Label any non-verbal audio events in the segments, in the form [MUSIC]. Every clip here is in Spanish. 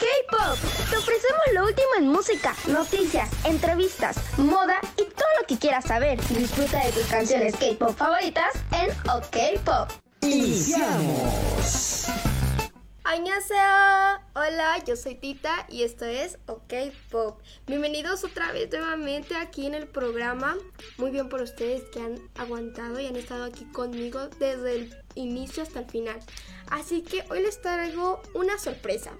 OK Pop. Te ofrecemos lo último en música, noticias, entrevistas, moda y todo lo que quieras saber. Disfruta de tus canciones K-pop favoritas en OK Pop. Iniciamos. Annyeonghaseyo. Hola, yo soy Tita y esto es OK Pop. Bienvenidos otra vez nuevamente aquí en el programa. Muy bien por ustedes que han aguantado y han estado aquí conmigo desde el inicio hasta el final. Así que hoy les traigo una sorpresa.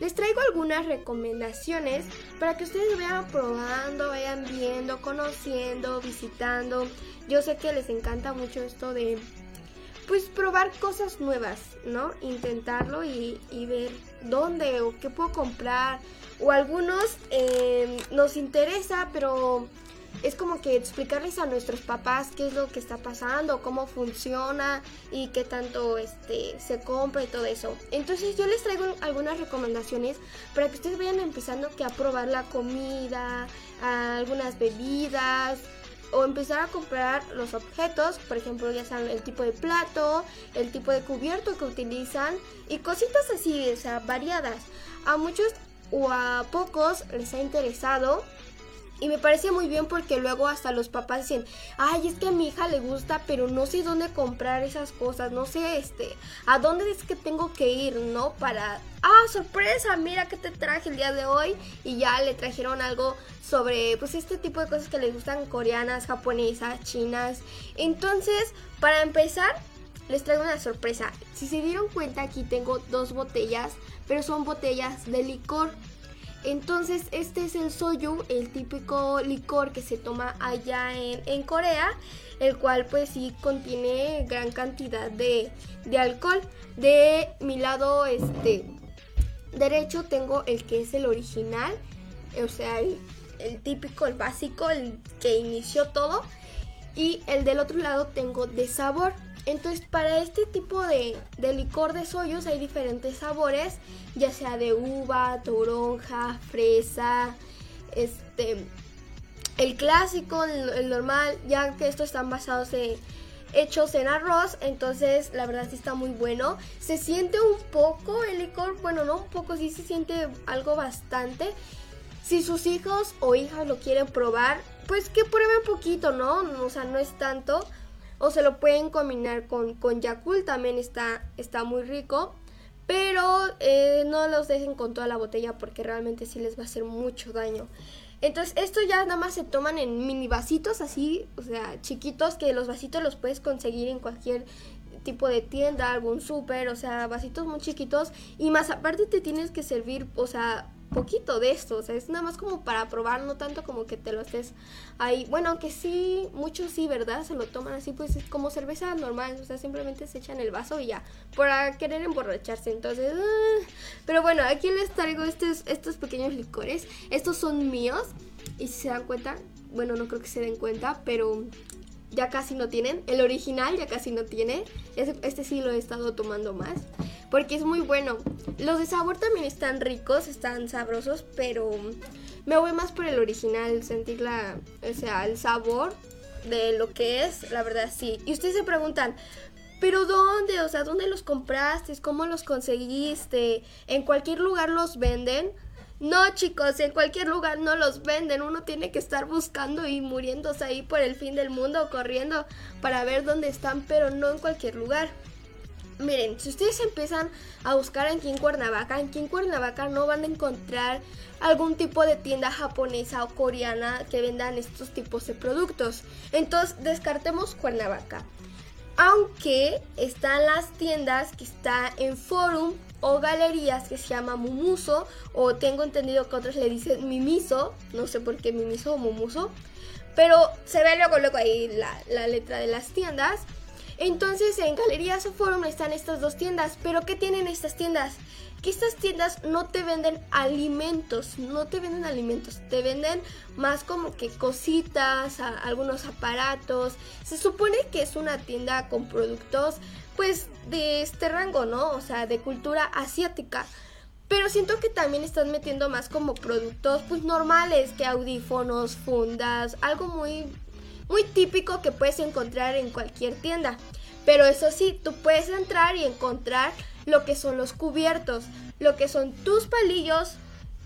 Les traigo algunas recomendaciones para que ustedes vayan probando, vayan viendo, conociendo, visitando. Yo sé que les encanta mucho esto de pues probar cosas nuevas, ¿no? Intentarlo y, ver dónde o qué puedo comprar. O algunos eh, nos interesa, pero es como que explicarles a nuestros papás qué es lo que está pasando, cómo funciona y qué tanto este se compra y todo eso. Entonces yo les traigo algunas recomendaciones para que ustedes vayan empezando que a probar la comida, algunas bebidas, o empezar a comprar los objetos, por ejemplo, ya saben el tipo de plato, el tipo de cubierto que utilizan y cositas así, o sea, variadas. A muchos o a pocos les ha interesado y me parece muy bien porque luego hasta los papás dicen, ay, es que a mi hija le gusta, pero no sé dónde comprar esas cosas, no sé, este, a dónde es que tengo que ir, ¿no? Para, ah, sorpresa, mira que te traje el día de hoy y ya le trajeron algo sobre, pues, este tipo de cosas que les gustan coreanas, japonesas, chinas. Entonces, para empezar, les traigo una sorpresa. Si se dieron cuenta, aquí tengo dos botellas, pero son botellas de licor. Entonces este es el soju, el típico licor que se toma allá en, Corea, el cual pues sí contiene gran cantidad de, alcohol. De mi lado este derecho tengo el que es el original, o sea, el, el típico, el básico, el que inició todo. Y el del otro lado tengo de sabor. Entonces, para este tipo de, licor de soyos hay diferentes sabores, ya sea de uva, toronja, fresa, este, el clásico, el, normal, ya que estos están basados en hechos en arroz, entonces la verdad sí está muy bueno. Se siente un poco el licor, bueno, no un poco, sí se siente algo bastante. Si sus hijos o hijas lo quieren probar, pues que prueben poquito, ¿no? O sea, no es tanto o se lo pueden combinar con, con Yakult, también está, está muy rico. Pero eh, no los dejen con toda la botella porque realmente sí les va a hacer mucho daño. Entonces, esto ya nada más se toman en mini vasitos así, o sea, chiquitos, que los vasitos los puedes conseguir en cualquier tipo de tienda, algún súper, o sea, vasitos muy chiquitos. Y más aparte te tienes que servir, o sea, poquito de esto, o sea, es nada más como para probar, no tanto como que te lo estés ahí. Bueno, aunque sí, muchos sí, ¿verdad? Se lo toman así, pues es como cerveza normal, o sea, simplemente se echan el vaso y ya, para querer emborracharse. Entonces, ah, pero bueno, aquí les traigo estos, estos pequeños licores. Estos son míos, y si se dan cuenta, bueno, no creo que se den cuenta, pero ya casi no tienen. El original ya casi no tiene. Este sí lo he estado tomando más porque es muy bueno. Los de sabor también están ricos, están sabrosos, pero me voy más por el original, sentir la, o sea, el sabor de lo que es, la verdad sí. Y ustedes se preguntan, ¿pero dónde? O sea, ¿dónde los compraste? ¿Cómo los conseguiste? ¿En cualquier lugar los venden? No, chicos, en cualquier lugar no los venden. Uno tiene que estar buscando y muriéndose ahí por el fin del mundo, corriendo para ver dónde están, pero no en cualquier lugar. Miren, si ustedes empiezan a buscar aquí en Cuernavaca, aquí en Cuernavaca no van a encontrar algún tipo de tienda japonesa o coreana que vendan estos tipos de productos. Entonces, descartemos Cuernavaca. Aunque están las tiendas que está en Forum o galerías que se llama Mumuso, o tengo entendido que otros le dicen Mimiso, no sé por qué Mimiso o Mumuso, pero se ve luego, luego ahí la, la letra de las tiendas. Entonces en Galerías o Forum están estas dos tiendas. Pero ¿qué tienen estas tiendas? Que estas tiendas no te venden alimentos, no te venden alimentos, te venden más como que cositas, algunos aparatos. Se supone que es una tienda con productos pues de este rango, ¿no? O sea, de cultura asiática. Pero siento que también están metiendo más como productos pues normales que audífonos, fundas, algo muy muy típico que puedes encontrar en cualquier tienda. Pero eso sí, tú puedes entrar y encontrar lo que son los cubiertos, lo que son tus palillos,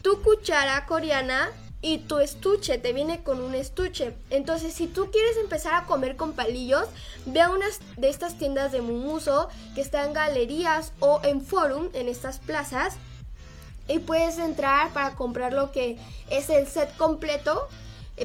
tu cuchara coreana y tu estuche, te viene con un estuche. Entonces, si tú quieres empezar a comer con palillos, ve a unas de estas tiendas de mumuso que están en galerías o en forum, en estas plazas, y puedes entrar para comprar lo que es el set completo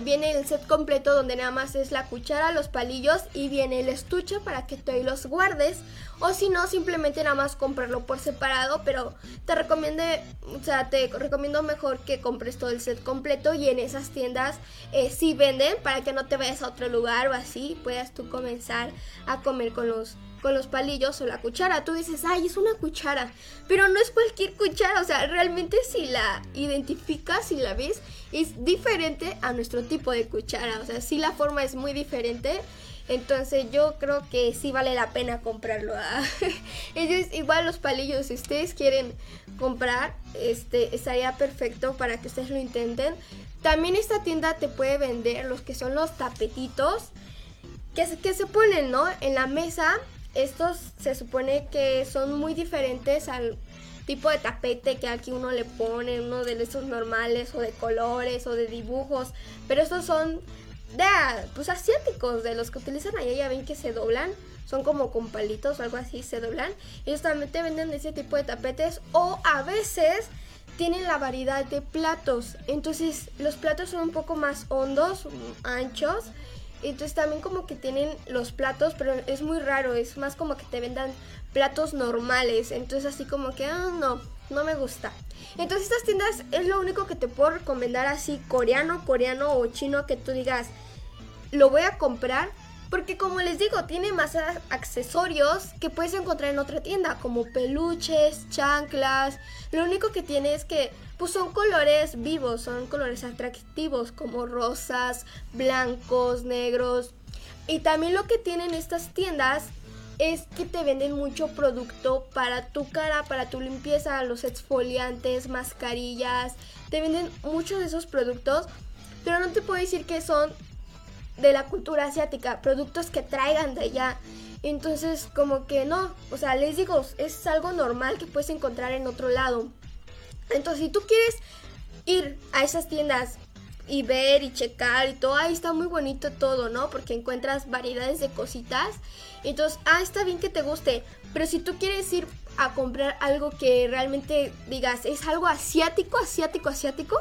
viene el set completo donde nada más es la cuchara, los palillos y viene el estuche para que tú ahí los guardes. O si no, simplemente nada más comprarlo por separado, pero te recomiendo, o sea, te recomiendo mejor que compres todo el set completo y en esas tiendas eh, sí venden para que no te vayas a otro lugar o así, puedas tú comenzar a comer con los con los palillos o la cuchara. Tú dices, ay, es una cuchara, pero no es cualquier cuchara, o sea, realmente si la identificas, si la ves, es diferente a nuestro tipo de cuchara, o sea, si la forma es muy diferente. Entonces yo creo que sí vale la pena comprarlo. ¿ah? [LAUGHS] es igual los palillos, si ustedes quieren comprar, este estaría perfecto para que ustedes lo intenten. También esta tienda te puede vender los que son los tapetitos que, que se ponen, ¿no? En la mesa estos se supone que son muy diferentes al tipo de tapete que aquí uno le pone, uno de esos normales o de colores o de dibujos, pero estos son de pues asiáticos, de los que utilizan allá, ya ven que se doblan, son como con palitos o algo así, se doblan. Ellos también te venden ese tipo de tapetes o a veces tienen la variedad de platos. Entonces los platos son un poco más hondos, anchos entonces también como que tienen los platos, pero es muy raro, es más como que te vendan platos normales. Entonces así como que, ah, no, no me gusta. Entonces estas tiendas es lo único que te puedo recomendar así, coreano, coreano o chino, que tú digas, lo voy a comprar. Porque como les digo, tiene más accesorios que puedes encontrar en otra tienda, como peluches, chanclas. Lo único que tiene es que pues son colores vivos, son colores atractivos como rosas, blancos, negros. Y también lo que tienen estas tiendas es que te venden mucho producto para tu cara, para tu limpieza, los exfoliantes, mascarillas. Te venden muchos de esos productos, pero no te puedo decir que son de la cultura asiática, productos que traigan de allá. Entonces, como que no, o sea, les digo, es algo normal que puedes encontrar en otro lado. Entonces, si tú quieres ir a esas tiendas y ver y checar y todo, ahí está muy bonito todo, ¿no? Porque encuentras variedades de cositas. Entonces, ah, está bien que te guste. Pero si tú quieres ir a comprar algo que realmente digas, es algo asiático, asiático, asiático,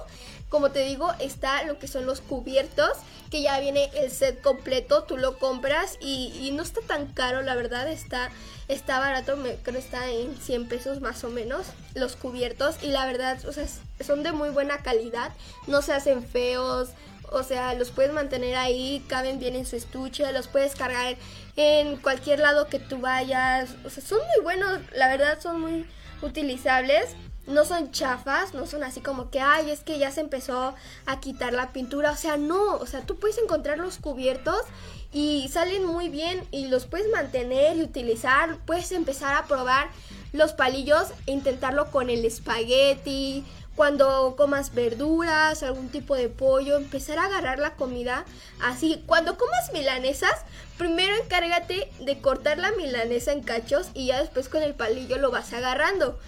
como te digo, está lo que son los cubiertos, que ya viene el set completo, tú lo compras y, no está tan caro, la verdad, está, está barato, me, creo está en 100 pesos más o menos, los cubiertos, y la verdad, o sea, son de muy buena calidad, no se hacen feos, o sea, los puedes mantener ahí, caben bien en su estuche, los puedes cargar en cualquier lado que tú vayas, o sea, son muy buenos, la verdad, son muy utilizables no son chafas, no son así como que, ay, es que ya se empezó a quitar la pintura, o sea, no, o sea, tú puedes encontrar los cubiertos y salen muy bien y los puedes mantener y utilizar, puedes empezar a probar los palillos e intentarlo con el espagueti, cuando comas verduras, algún tipo de pollo, empezar a agarrar la comida así. Cuando comas milanesas, primero encárgate de cortar la milanesa en cachos y ya después con el palillo lo vas agarrando.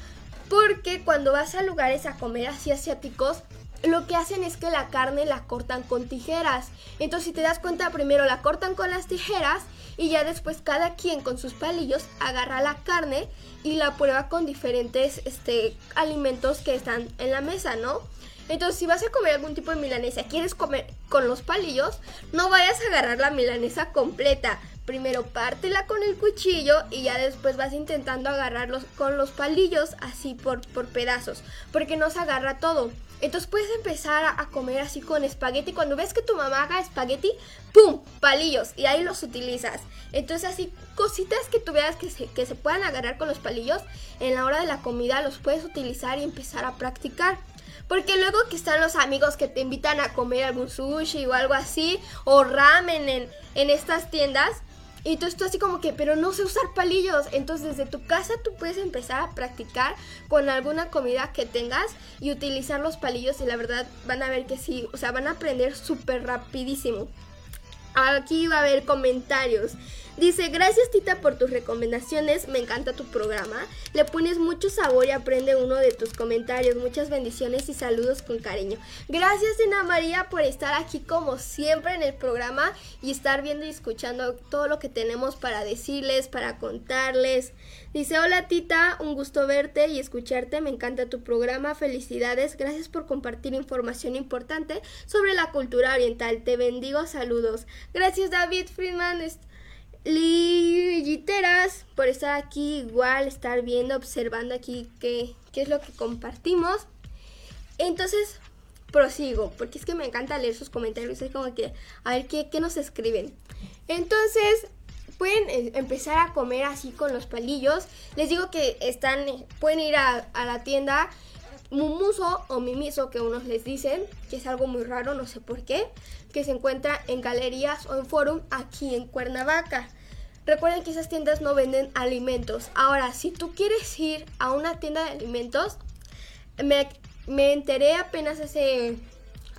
Porque cuando vas a lugares a comer así asiáticos, lo que hacen es que la carne la cortan con tijeras. Entonces, si te das cuenta, primero la cortan con las tijeras y ya después cada quien con sus palillos agarra la carne y la prueba con diferentes este, alimentos que están en la mesa, ¿no? Entonces, si vas a comer algún tipo de milanesa, quieres comer con los palillos, no vayas a agarrar la milanesa completa primero pártela con el cuchillo y ya después vas intentando agarrarlos con los palillos así por, por pedazos, porque no se agarra todo. Entonces puedes empezar a, comer así con espagueti. Cuando ves que tu mamá haga espagueti, ¡pum! Palillos. Y ahí los utilizas. Entonces así cositas que tú veas que se, que se puedan agarrar con los palillos, en la hora de la comida los puedes utilizar y empezar a practicar. Porque luego que están los amigos que te invitan a comer algún sushi o algo así, o ramen en, en estas tiendas, y tú estás así como que, pero no sé usar palillos. Entonces desde tu casa tú puedes empezar a practicar con alguna comida que tengas y utilizar los palillos y la verdad van a ver que sí, o sea, van a aprender súper rapidísimo. Aquí va a haber comentarios. Dice, gracias Tita por tus recomendaciones, me encanta tu programa. Le pones mucho sabor y aprende uno de tus comentarios. Muchas bendiciones y saludos con cariño. Gracias Ana María por estar aquí como siempre en el programa y estar viendo y escuchando todo lo que tenemos para decirles, para contarles. Dice, hola Tita, un gusto verte y escucharte, me encanta tu programa, felicidades, gracias por compartir información importante sobre la cultura oriental. Te bendigo, saludos. Gracias David Friedman. Lilliteras por estar aquí igual, estar viendo, observando aquí qué, qué es lo que compartimos. Entonces, prosigo, porque es que me encanta leer sus comentarios, es como que, a ver qué, qué nos escriben. Entonces, pueden eh, empezar a comer así con los palillos. Les digo que están, pueden ir a, a la tienda Mumuso o Mimiso, que unos les dicen, que es algo muy raro, no sé por qué, que se encuentra en galerías o en forum aquí en Cuernavaca. Recuerden que esas tiendas no venden alimentos. Ahora, si tú quieres ir a una tienda de alimentos, me, me enteré apenas hace,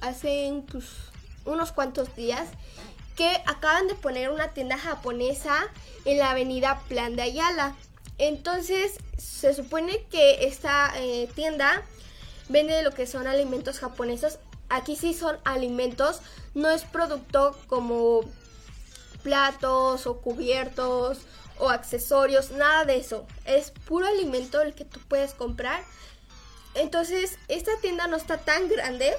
hace unos cuantos días que acaban de poner una tienda japonesa en la avenida Plan de Ayala. Entonces, se supone que esta eh, tienda vende lo que son alimentos japoneses. Aquí sí son alimentos, no es producto como platos o cubiertos o accesorios, nada de eso. Es puro alimento el que tú puedes comprar. Entonces, esta tienda no está tan grande,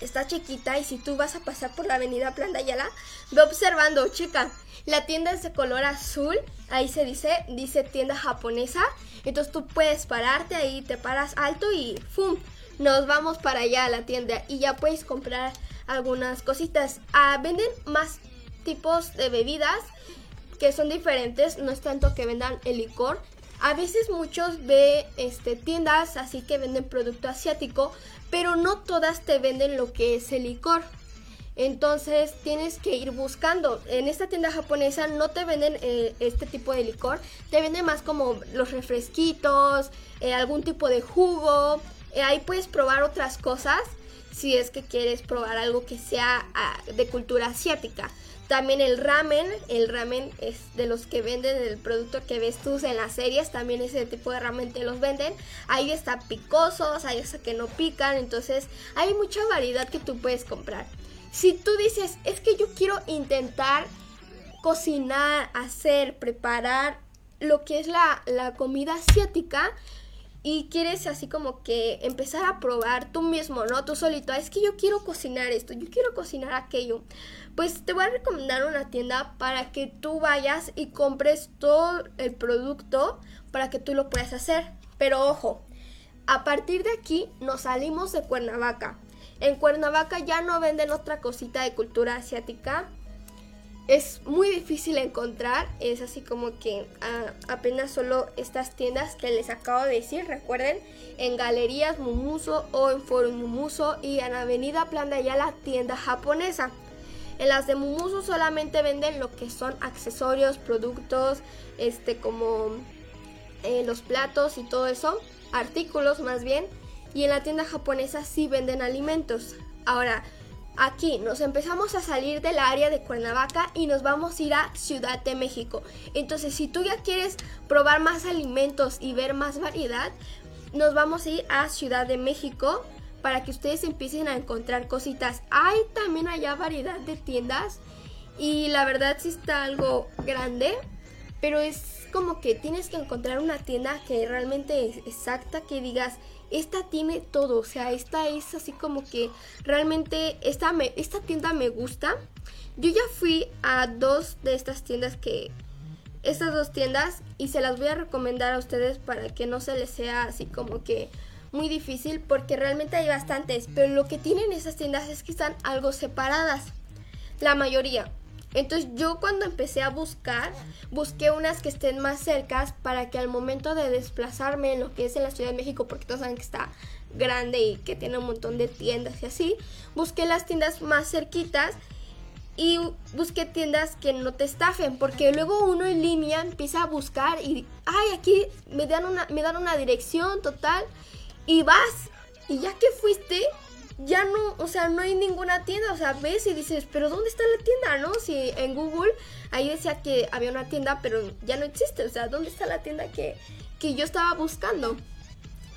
está chiquita y si tú vas a pasar por la avenida Plan Ayala, ve observando, chica, la tienda es de color azul, ahí se dice, dice tienda japonesa entonces tú puedes pararte ahí, te paras alto y ¡fum! Nos vamos para allá a la tienda y ya puedes comprar algunas cositas. Ah, venden más tipos de bebidas que son diferentes, no es tanto que vendan el licor. A veces muchos ve este, tiendas así que venden producto asiático, pero no todas te venden lo que es el licor. Entonces tienes que ir buscando. En esta tienda japonesa no te venden eh, este tipo de licor, te venden más como los refresquitos, eh, algún tipo de jugo. Eh, ahí puedes probar otras cosas si es que quieres probar algo que sea ah, de cultura asiática. También el ramen, el ramen es de los que venden el producto que ves tú en las series, también ese tipo de ramen te los venden. Ahí está picosos, hay hasta que no pican, entonces hay mucha variedad que tú puedes comprar. Si tú dices, es que yo quiero intentar cocinar, hacer, preparar lo que es la, comida asiática, y quieres así como que empezar a probar tú mismo, ¿no? Tú solito, es que yo quiero cocinar esto, yo quiero cocinar aquello. Pues te voy a recomendar una tienda para que tú vayas y compres todo el producto para que tú lo puedas hacer. Pero ojo, a partir de aquí nos salimos de Cuernavaca. En Cuernavaca ya no venden otra cosita de cultura asiática. Es muy difícil encontrar, es así como que ah, apenas solo estas tiendas que les acabo de decir, recuerden, en Galerías Mumuso o en Forum Mumuso y en Avenida Plan de la tienda japonesa. En las de Mumuso solamente venden lo que son accesorios, productos, este como eh, los platos y todo eso, artículos más bien y en la tienda japonesa sí venden alimentos. Ahora, aquí nos empezamos a salir del área de Cuernavaca y nos vamos a ir a Ciudad de México. Entonces, si tú ya quieres probar más alimentos y ver más variedad, nos vamos a ir a Ciudad de México para que ustedes empiecen a encontrar cositas. Hay también allá variedad de tiendas y la verdad sí está algo grande, pero es como que tienes que encontrar una tienda que realmente es exacta, que digas, esta tiene todo, o sea, esta es así como que realmente esta, esta tienda me gusta. Yo ya fui a dos de estas tiendas que, estas dos tiendas, y se las voy a recomendar a ustedes para que no se les sea así como que muy difícil, porque realmente hay bastantes, pero lo que tienen esas tiendas es que están algo separadas, la mayoría. Entonces yo cuando empecé a buscar, busqué unas que estén más cercas para que al momento de desplazarme en lo que es en la Ciudad de México, porque todos saben que está grande y que tiene un montón de tiendas y así, busqué las tiendas más cerquitas y busqué tiendas que no te estafen, porque luego uno en línea empieza a buscar y, ay, aquí me dan una, me dan una dirección total y vas y ya que fuiste, ya no, o sea, no hay ninguna tienda, o sea, ves y dices, pero ¿dónde está la tienda, no? Si en Google ahí decía que había una tienda, pero ya no existe, o sea, ¿dónde está la tienda que, que yo estaba buscando?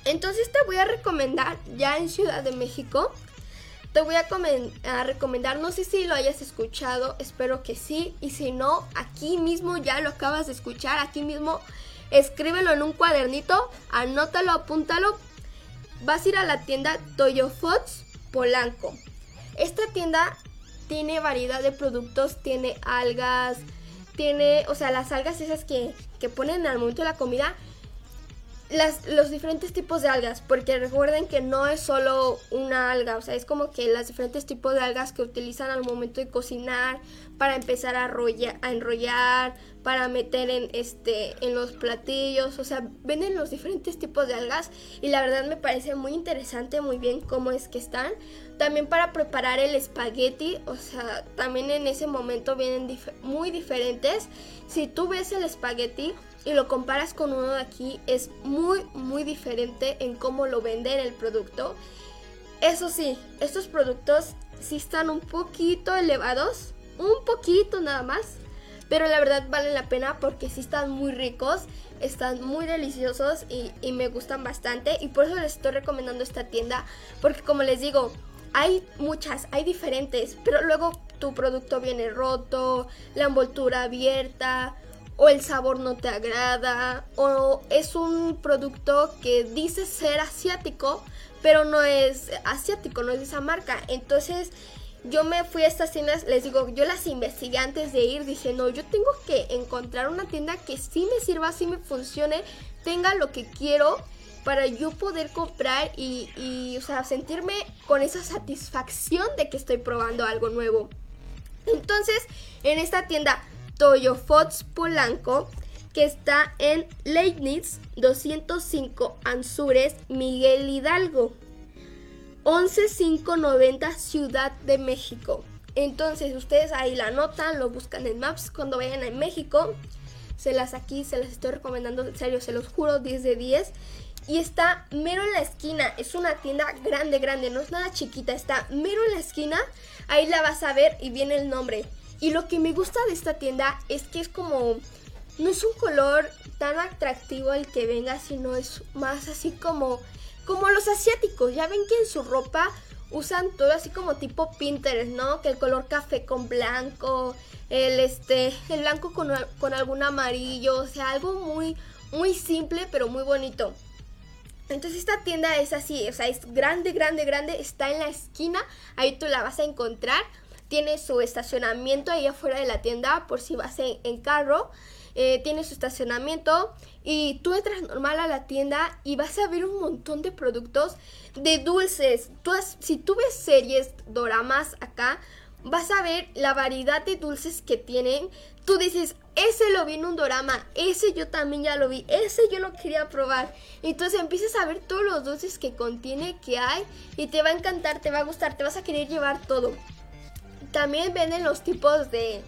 Entonces te voy a recomendar, ya en Ciudad de México, te voy a, a, recomendar, no sé si lo hayas escuchado, espero que sí, y si no, aquí mismo ya lo acabas de escuchar, aquí mismo escríbelo en un cuadernito, anótalo, apúntalo, vas a ir a la tienda Toyo Foods Polanco. Esta tienda tiene variedad de productos, tiene algas, tiene, o sea, las algas esas que, que ponen al momento de la comida las, los diferentes tipos de algas, porque recuerden que no es solo una alga, o sea, es como que los diferentes tipos de algas que utilizan al momento de cocinar, para empezar a, a enrollar, para meter en, este, en los platillos, o sea, venden los diferentes tipos de algas y la verdad me parece muy interesante, muy bien cómo es que están. También para preparar el espagueti, o sea, también en ese momento vienen muy diferentes. Si tú ves el espagueti, y lo comparas con uno de aquí, es muy, muy diferente en cómo lo venden el producto. Eso sí, estos productos sí están un poquito elevados, un poquito nada más, pero la verdad valen la pena porque sí están muy ricos, están muy deliciosos y, y me gustan bastante y por eso les estoy recomendando esta tienda, porque como les digo, hay muchas, hay diferentes, pero luego tu producto viene roto, la envoltura abierta, o el sabor no te agrada, o es un producto que dice ser asiático, pero no es asiático, no es de esa marca. Entonces yo me fui a estas tiendas, les digo, yo las investigué antes de ir, dije, no, yo tengo que encontrar una tienda que sí me sirva, sí me funcione, tenga lo que quiero para yo poder comprar y, y o sea, sentirme con esa satisfacción de que estoy probando algo nuevo. Entonces, en esta tienda Toyo Fox Polanco, que está en Leibniz 205 Anzures, Miguel Hidalgo. 11590 Ciudad de México. Entonces ustedes ahí la anotan, lo buscan en Maps cuando vayan a México. Se las aquí, se las estoy recomendando, en serio, se los juro, 10 de 10. Y está mero en la esquina, es una tienda grande, grande, no es nada chiquita, está mero en la esquina. Ahí la vas a ver y viene el nombre. Y lo que me gusta de esta tienda es que es como, no es un color tan atractivo el que venga, sino es más así como, como los asiáticos. Ya ven que en su ropa usan todo así como tipo Pinterest, ¿no? Que el color café con blanco, el este, el blanco con, con algún amarillo, o sea, algo muy, muy simple pero muy bonito. Entonces esta tienda es así, o sea, es grande, grande, grande, está en la esquina, ahí tú la vas a encontrar tiene su estacionamiento ahí afuera de la tienda por si vas en, carro. Eh, tiene su estacionamiento y tú entras normal a la tienda y vas a ver un montón de productos de dulces. Tú si tú ves series, doramas acá, vas a ver la variedad de dulces que tienen. Tú dices, ese lo vi en un dorama, ese yo también ya lo vi, ese yo lo quería probar. Entonces empiezas a ver todos los dulces que contiene, que hay, y te va a encantar, te va a gustar, te vas a querer llevar todo. También venden los tipos de...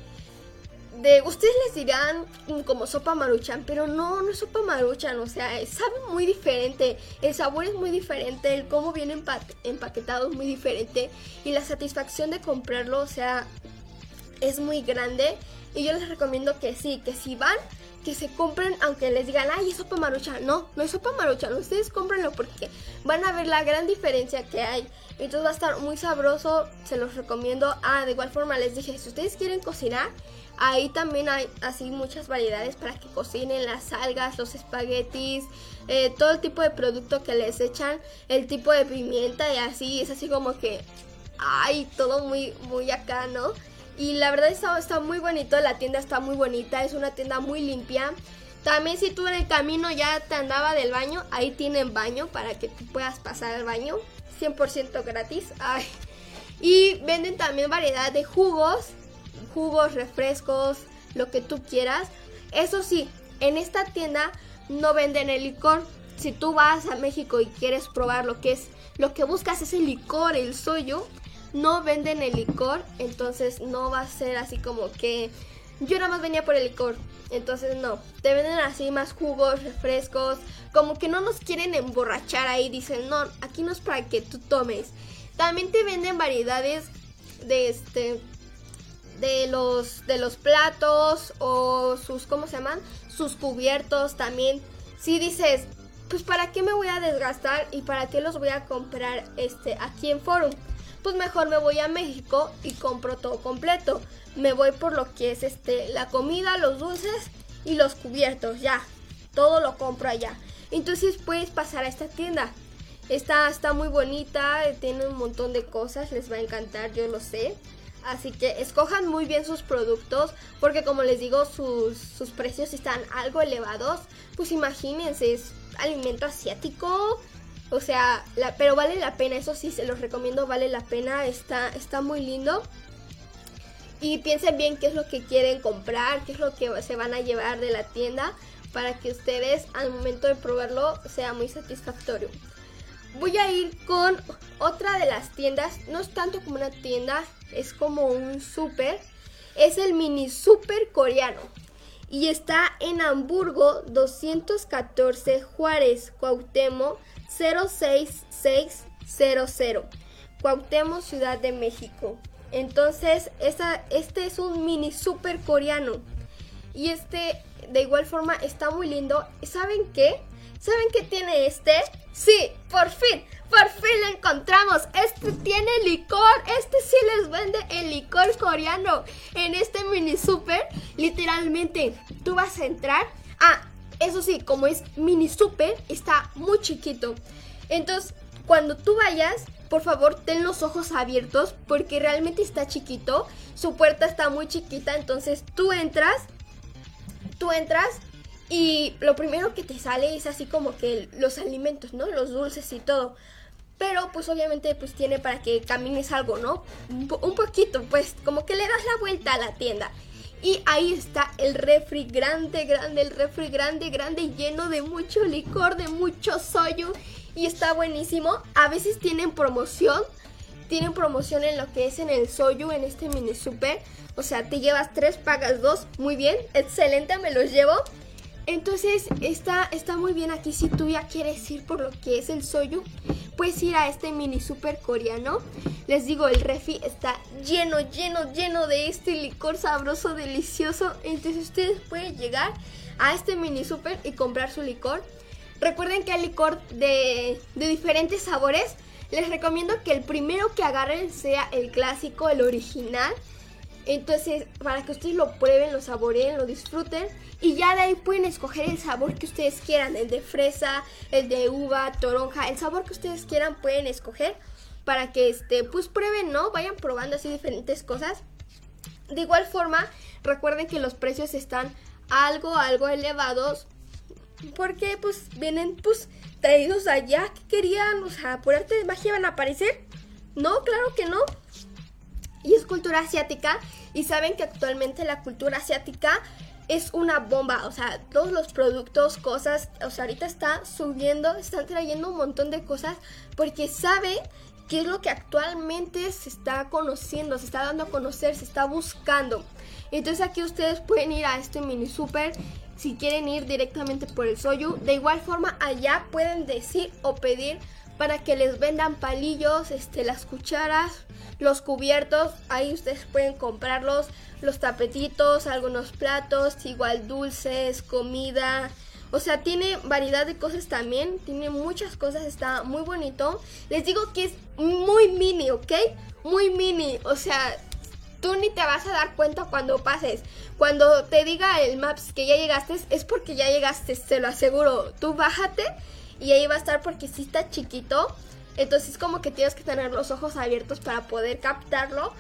De, ustedes les dirán como sopa maruchan, pero no, no es sopa maruchan, o sea, sabe muy diferente, el sabor es muy diferente, el cómo viene empaquetado es muy diferente y la satisfacción de comprarlo, o sea, es muy grande y yo les recomiendo que sí, que si van, que se compren, aunque les digan, ay, es sopa maruchan. No, no es sopa maruchan. Ustedes cómprenlo porque van a ver la gran diferencia que hay. Entonces va a estar muy sabroso. Se los recomiendo. Ah, de igual forma les dije, si ustedes quieren cocinar, ahí también hay así muchas variedades para que cocinen las algas, los espaguetis, eh, todo el tipo de producto que les echan, el tipo de pimienta y así. Es así como que, ay, todo muy, muy acá, ¿no? Y la verdad está, está muy bonito, la tienda está muy bonita, es una tienda muy limpia. También si tú en el camino ya te andaba del baño, ahí tienen baño para que tú puedas pasar al baño. 100% gratis. Y venden también variedad de jugos, jugos, refrescos, lo que tú quieras. Eso sí, en esta tienda no venden el licor. Si tú vas a México y quieres probar lo que es, lo que buscas es el licor, el soyo, no venden el licor, entonces no va a ser así como que yo nada más venía por el licor. Entonces no, te venden así más jugos, refrescos, como que no nos quieren emborrachar ahí, dicen, no, aquí no es para que tú tomes. También te venden variedades de este de los de los platos o sus ¿cómo se llaman? sus cubiertos también. Si dices, pues para qué me voy a desgastar y para qué los voy a comprar este aquí en Forum? Pues mejor me voy a México y compro todo completo. Me voy por lo que es este la comida, los dulces y los cubiertos, ya. Todo lo compro allá. Entonces puedes pasar a esta tienda. Está, está muy bonita, tiene un montón de cosas, les va a encantar, yo lo sé. Así que escojan muy bien sus productos porque como les digo sus, sus precios están algo elevados. Pues imagínense, es alimento asiático. O sea, pero vale la pena, eso sí, se los recomiendo, vale la pena, está, está muy lindo. Y piensen bien qué es lo que quieren comprar, qué es lo que se van a llevar de la tienda para que ustedes al momento de probarlo sea muy satisfactorio. Voy a ir con otra de las tiendas, no es tanto como una tienda, es como un súper. Es el mini súper coreano y está en Hamburgo 214 Juárez, Cuauhtémoc 06600. Cuauhtémoc, Ciudad de México. Entonces, este es un mini super coreano. Y este, de igual forma, está muy lindo. ¿Saben qué? ¿Saben qué tiene este? Sí, por fin, por fin lo encontramos. Este tiene licor. Este sí les vende el licor coreano. En este mini super, literalmente, tú vas a entrar. Ah, eso sí, como es mini super, está muy chiquito. Entonces, cuando tú vayas, por favor, ten los ojos abiertos porque realmente está chiquito. Su puerta está muy chiquita, entonces tú entras, tú entras y lo primero que te sale es así como que los alimentos, ¿no? Los dulces y todo. Pero pues obviamente pues tiene para que camines algo, ¿no? Un, poquito, pues como que le das la vuelta a la tienda. Y ahí está el refri grande, grande, el refri grande, grande, lleno de mucho licor, de mucho soyu. Y está buenísimo. A veces tienen promoción. Tienen promoción en lo que es en el soyu, en este mini super. O sea, te llevas tres, pagas dos. Muy bien, excelente, me los llevo. Entonces está, está muy bien aquí si tú ya quieres ir por lo que es el soyu. Puedes ir a este mini super coreano. Les digo, el refi está lleno, lleno, lleno de este licor sabroso, delicioso. Entonces ustedes pueden llegar a este mini super y comprar su licor. Recuerden que hay licor de, de diferentes sabores. Les recomiendo que el primero que agarren sea el clásico, el original. Entonces, para que ustedes lo prueben, lo saboreen, lo disfruten. Y ya de ahí pueden escoger el sabor que ustedes quieran. El de fresa, el de uva, toronja. El sabor que ustedes quieran pueden escoger. Para que, este, pues prueben, ¿no? Vayan probando así diferentes cosas. De igual forma, recuerden que los precios están algo, algo elevados. Porque, pues, vienen, pues, traídos allá. ¿Qué querían? O sea, por arte de magia van a aparecer. No, claro que no y es cultura asiática y saben que actualmente la cultura asiática es una bomba, o sea, todos los productos, cosas, o sea, ahorita está subiendo, están trayendo un montón de cosas porque saben qué es lo que actualmente se está conociendo, se está dando a conocer, se está buscando. Entonces aquí ustedes pueden ir a este mini super si quieren ir directamente por el soyu. De igual forma allá pueden decir o pedir para que les vendan palillos, este, las cucharas, los cubiertos, ahí ustedes pueden comprarlos, los tapetitos, algunos platos, igual dulces, comida. O sea, tiene variedad de cosas también, tiene muchas cosas, está muy bonito. Les digo que es muy mini, ¿ok? Muy mini, o sea, tú ni te vas a dar cuenta cuando pases. Cuando te diga el Maps que ya llegaste, es porque ya llegaste, se lo aseguro. Tú bájate y ahí va a estar porque sí está chiquito. Entonces como que tienes que tener los ojos abiertos para poder captarlo.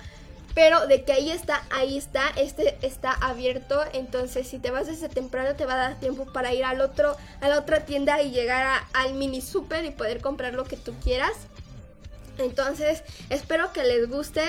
Pero de que ahí está, ahí está, este está abierto. Entonces si te vas desde temprano te va a dar tiempo para ir al otro, a la otra tienda y llegar al mini super y poder comprar lo que tú quieras. Entonces espero que les guste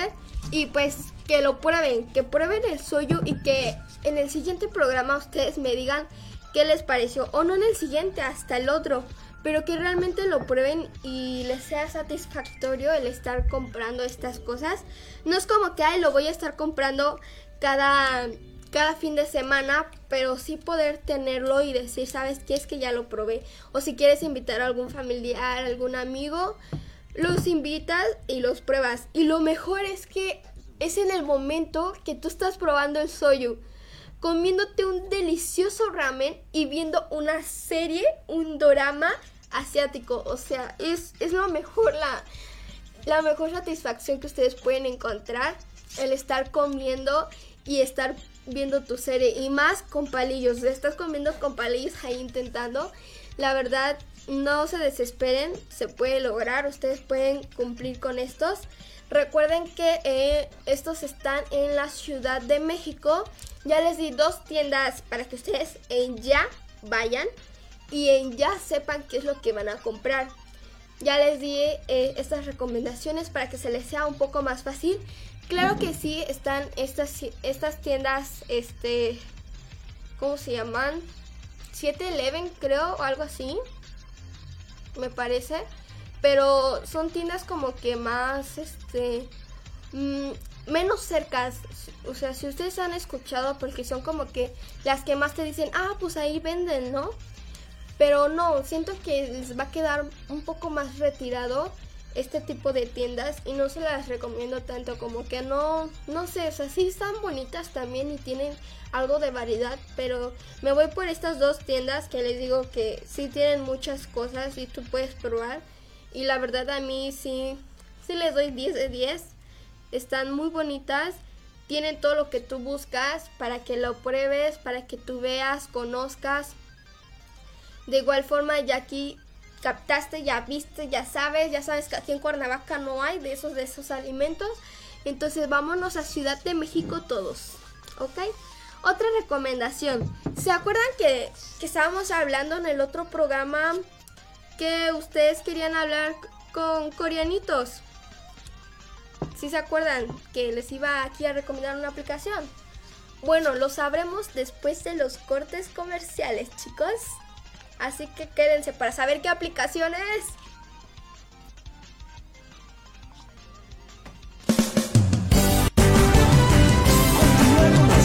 y pues que lo prueben, que prueben el suyo y que en el siguiente programa ustedes me digan qué les pareció. O no en el siguiente, hasta el otro pero que realmente lo prueben y les sea satisfactorio el estar comprando estas cosas. No es como que, lo voy a estar comprando cada, cada fin de semana, pero sí poder tenerlo y decir, ¿sabes qué? Es que ya lo probé. O si quieres invitar a algún familiar, algún amigo, los invitas y los pruebas. Y lo mejor es que es en el momento que tú estás probando el soyu, comiéndote un delicioso ramen y viendo una serie, un drama asiático. O sea, es, es lo mejor, la, la mejor satisfacción que ustedes pueden encontrar, el estar comiendo y estar viendo tu serie. Y más con palillos, estás comiendo con palillos ahí intentando. La verdad, no se desesperen, se puede lograr, ustedes pueden cumplir con estos. Recuerden que eh, estos están en la Ciudad de México. Ya les di dos tiendas para que ustedes ya vayan y ya sepan qué es lo que van a comprar. Ya les di eh, estas recomendaciones para que se les sea un poco más fácil. Claro que sí, están estas, estas tiendas, este, ¿cómo se llaman? 7-Eleven creo, o algo así me parece. Pero son tiendas como que más, este, mm, menos cercas. O sea, si ustedes han escuchado, porque son como que las que más te dicen, ah, pues ahí venden, ¿no? Pero no, siento que les va a quedar un poco más retirado este tipo de tiendas y no se las recomiendo tanto como que no, no sé, o sea, sí están bonitas también y tienen algo de variedad, pero me voy por estas dos tiendas que les digo que sí tienen muchas cosas y tú puedes probar y la verdad a mí sí, sí les doy 10 de 10, están muy bonitas, tienen todo lo que tú buscas para que lo pruebes, para que tú veas, conozcas. De igual forma, ya aquí captaste, ya viste, ya sabes, ya sabes que aquí en Cuernavaca no hay de esos, de esos alimentos. Entonces vámonos a Ciudad de México todos, ¿ok? Otra recomendación. ¿Se acuerdan que, que estábamos hablando en el otro programa que ustedes querían hablar con coreanitos? ¿Sí se acuerdan que les iba aquí a recomendar una aplicación? Bueno, lo sabremos después de los cortes comerciales, chicos. Así que quédense para saber qué aplicación es.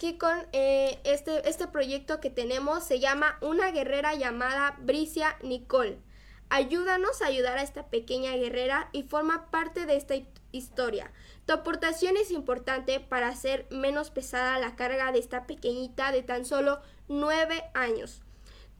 Aquí con eh, este, este proyecto que tenemos, se llama Una guerrera llamada Bricia Nicole. Ayúdanos a ayudar a esta pequeña guerrera y forma parte de esta historia. Tu aportación es importante para hacer menos pesada la carga de esta pequeñita de tan solo 9 años.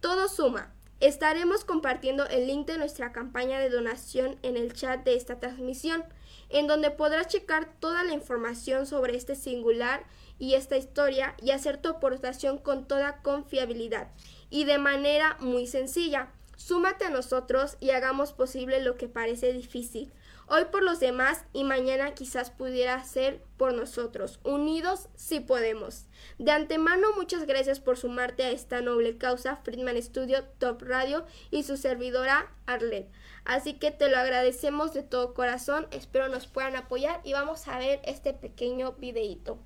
Todo suma. Estaremos compartiendo el link de nuestra campaña de donación en el chat de esta transmisión en donde podrás checar toda la información sobre este singular y esta historia y hacer tu aportación con toda confiabilidad y de manera muy sencilla. Súmate a nosotros y hagamos posible lo que parece difícil. Hoy por los demás y mañana quizás pudiera ser por nosotros. Unidos sí podemos. De antemano muchas gracias por sumarte a esta noble causa Friedman Studio Top Radio y su servidora Arlet. Así que te lo agradecemos de todo corazón. Espero nos puedan apoyar y vamos a ver este pequeño videito.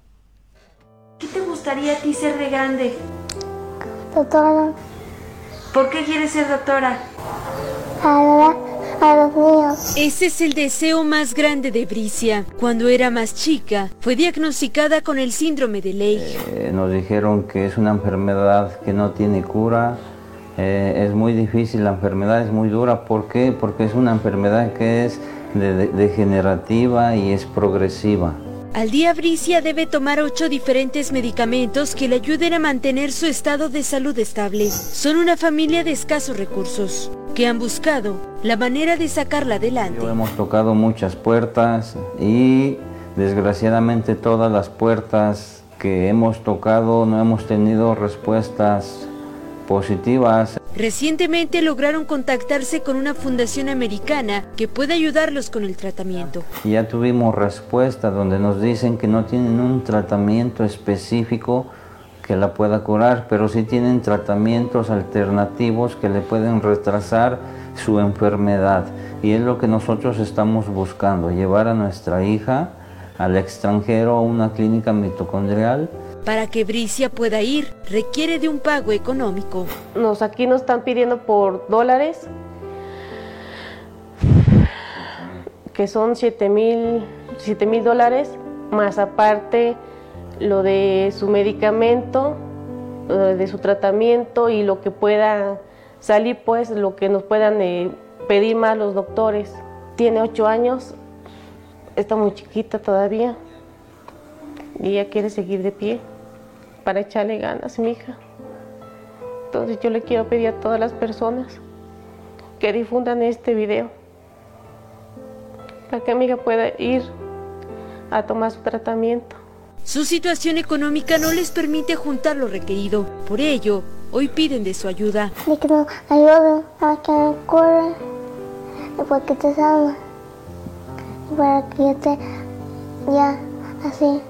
¿Qué te gustaría a ti ser de grande? Doctora. ¿Por qué quieres ser doctora? a los niños. Ese es el deseo más grande de Bricia. Cuando era más chica, fue diagnosticada con el síndrome de Leigh. Eh, nos dijeron que es una enfermedad que no tiene cura. Eh, es muy difícil, la enfermedad es muy dura. ¿Por qué? Porque es una enfermedad que es degenerativa y es progresiva. Al día Bricia debe tomar ocho diferentes medicamentos que le ayuden a mantener su estado de salud estable. Son una familia de escasos recursos que han buscado la manera de sacarla adelante. hemos tocado muchas puertas y desgraciadamente todas las puertas que hemos tocado no hemos tenido respuestas positivas. Recientemente lograron contactarse con una fundación americana que puede ayudarlos con el tratamiento. Ya tuvimos respuesta donde nos dicen que no tienen un tratamiento específico que la pueda curar, pero sí tienen tratamientos alternativos que le pueden retrasar su enfermedad. Y es lo que nosotros estamos buscando, llevar a nuestra hija al extranjero a una clínica mitocondrial. Para que Bricia pueda ir, requiere de un pago económico. Nos, aquí nos están pidiendo por dólares, que son 7 mil dólares, más aparte lo de su medicamento, de su tratamiento y lo que pueda salir, pues lo que nos puedan eh, pedir más los doctores. Tiene ocho años, está muy chiquita todavía y ella quiere seguir de pie para echarle ganas, mi hija. Entonces yo le quiero pedir a todas las personas que difundan este video para que mi hija pueda ir a tomar su tratamiento. Su situación económica no les permite juntar lo requerido. Por ello, hoy piden de su ayuda. Y que nos ayuden a que me cure y para que te salga. Y para que yo esté ya así,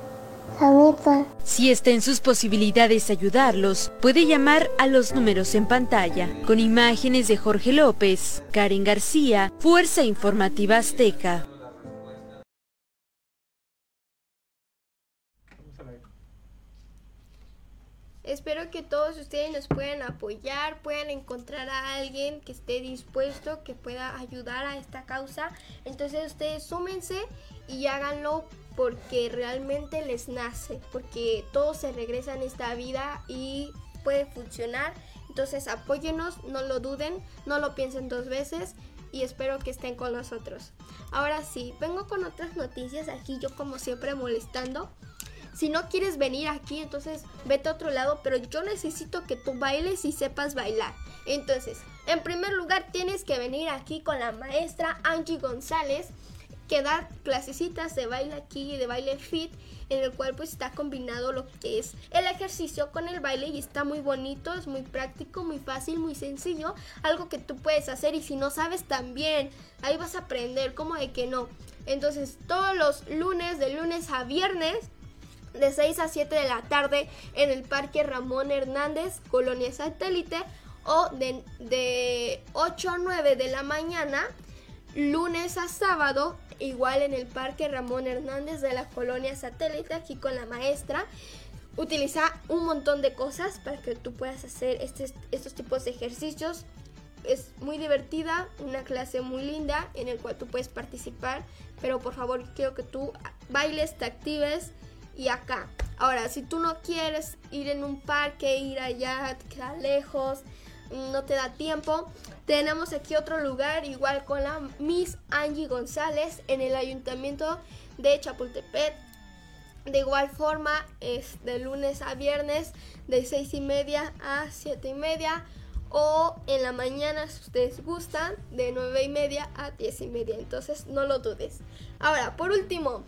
Si está en sus posibilidades ayudarlos, puede llamar a los números en pantalla, con imágenes de Jorge López, Karen García, Fuerza Informativa Azteca. Espero que todos ustedes nos puedan apoyar, puedan encontrar a alguien que esté dispuesto, que pueda ayudar a esta causa. Entonces ustedes súmense y háganlo porque realmente les nace, porque todo se regresa en esta vida y puede funcionar. Entonces apóyenos, no lo duden, no lo piensen dos veces y espero que estén con nosotros. Ahora sí, vengo con otras noticias aquí yo como siempre molestando. Si no quieres venir aquí, entonces vete a otro lado, pero yo necesito que tú bailes y sepas bailar. Entonces, en primer lugar, tienes que venir aquí con la maestra Angie González, que da clasecitas de baile aquí, de baile fit, en el cual pues está combinado lo que es el ejercicio con el baile y está muy bonito, es muy práctico, muy fácil, muy sencillo, algo que tú puedes hacer y si no sabes también, ahí vas a aprender, como de que no. Entonces, todos los lunes, de lunes a viernes, de 6 a 7 de la tarde en el Parque Ramón Hernández, Colonia Satélite, o de, de 8 a 9 de la mañana, lunes a sábado, igual en el Parque Ramón Hernández de la Colonia Satélite, aquí con la maestra. Utiliza un montón de cosas para que tú puedas hacer estos tipos de ejercicios. Es muy divertida, una clase muy linda en el cual tú puedes participar, pero por favor quiero que tú bailes, te actives y acá. Ahora, si tú no quieres ir en un parque, ir allá, te queda lejos, no te da tiempo, tenemos aquí otro lugar, igual con la Miss Angie González en el ayuntamiento de Chapultepec. De igual forma, es de lunes a viernes, de 6 y media a 7 y media. O en la mañana, si ustedes gustan, de 9 y media a 10 y media. Entonces, no lo dudes. Ahora, por último,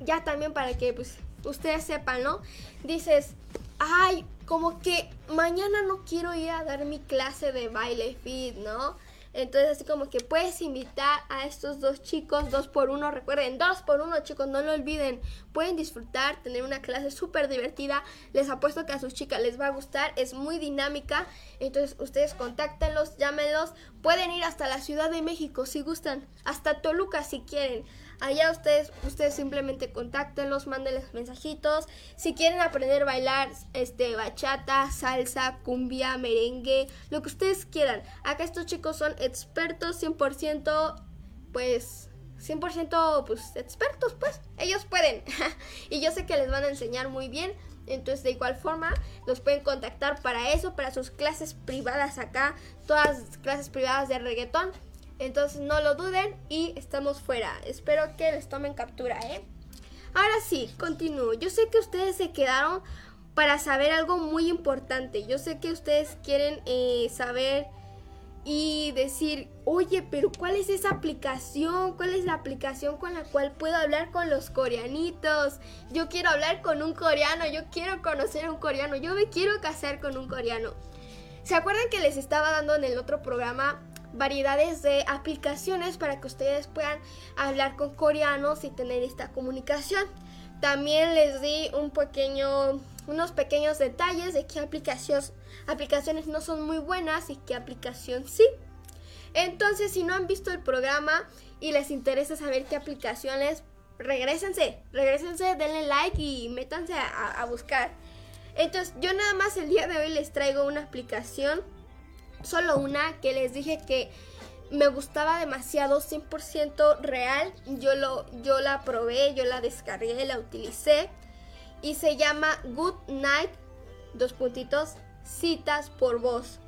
ya también para que pues, ustedes sepan, ¿no? Dices, ay, como que mañana no quiero ir a dar mi clase de baile fit, ¿no? Entonces así como que puedes invitar a estos dos chicos, dos por uno, recuerden, dos por uno chicos, no lo olviden, pueden disfrutar, tener una clase súper divertida, les apuesto que a sus chicas les va a gustar, es muy dinámica, entonces ustedes contáctenlos, llámenlos, pueden ir hasta la Ciudad de México si gustan, hasta Toluca si quieren, Allá ustedes, ustedes simplemente contáctenlos, mándenles mensajitos. Si quieren aprender a bailar este, bachata, salsa, cumbia, merengue, lo que ustedes quieran. Acá estos chicos son expertos 100%, pues 100% pues expertos, pues ellos pueden. [LAUGHS] y yo sé que les van a enseñar muy bien. Entonces, de igual forma, los pueden contactar para eso, para sus clases privadas acá, todas las clases privadas de reggaetón. Entonces no lo duden y estamos fuera. Espero que les tomen captura, ¿eh? Ahora sí, continúo. Yo sé que ustedes se quedaron para saber algo muy importante. Yo sé que ustedes quieren eh, saber y decir, oye, pero ¿cuál es esa aplicación? ¿Cuál es la aplicación con la cual puedo hablar con los coreanitos? Yo quiero hablar con un coreano, yo quiero conocer a un coreano, yo me quiero casar con un coreano. ¿Se acuerdan que les estaba dando en el otro programa variedades de aplicaciones para que ustedes puedan hablar con coreanos y tener esta comunicación. También les di un pequeño, unos pequeños detalles de qué aplicaciones, aplicaciones no son muy buenas y qué aplicación sí. Entonces, si no han visto el programa y les interesa saber qué aplicaciones, regresense, regresense, denle like y métanse a, a buscar. Entonces, yo nada más el día de hoy les traigo una aplicación solo una que les dije que me gustaba demasiado, 100% real. Yo, lo, yo la probé, yo la descargué, la utilicé. Y se llama Good Night, dos puntitos, citas por voz.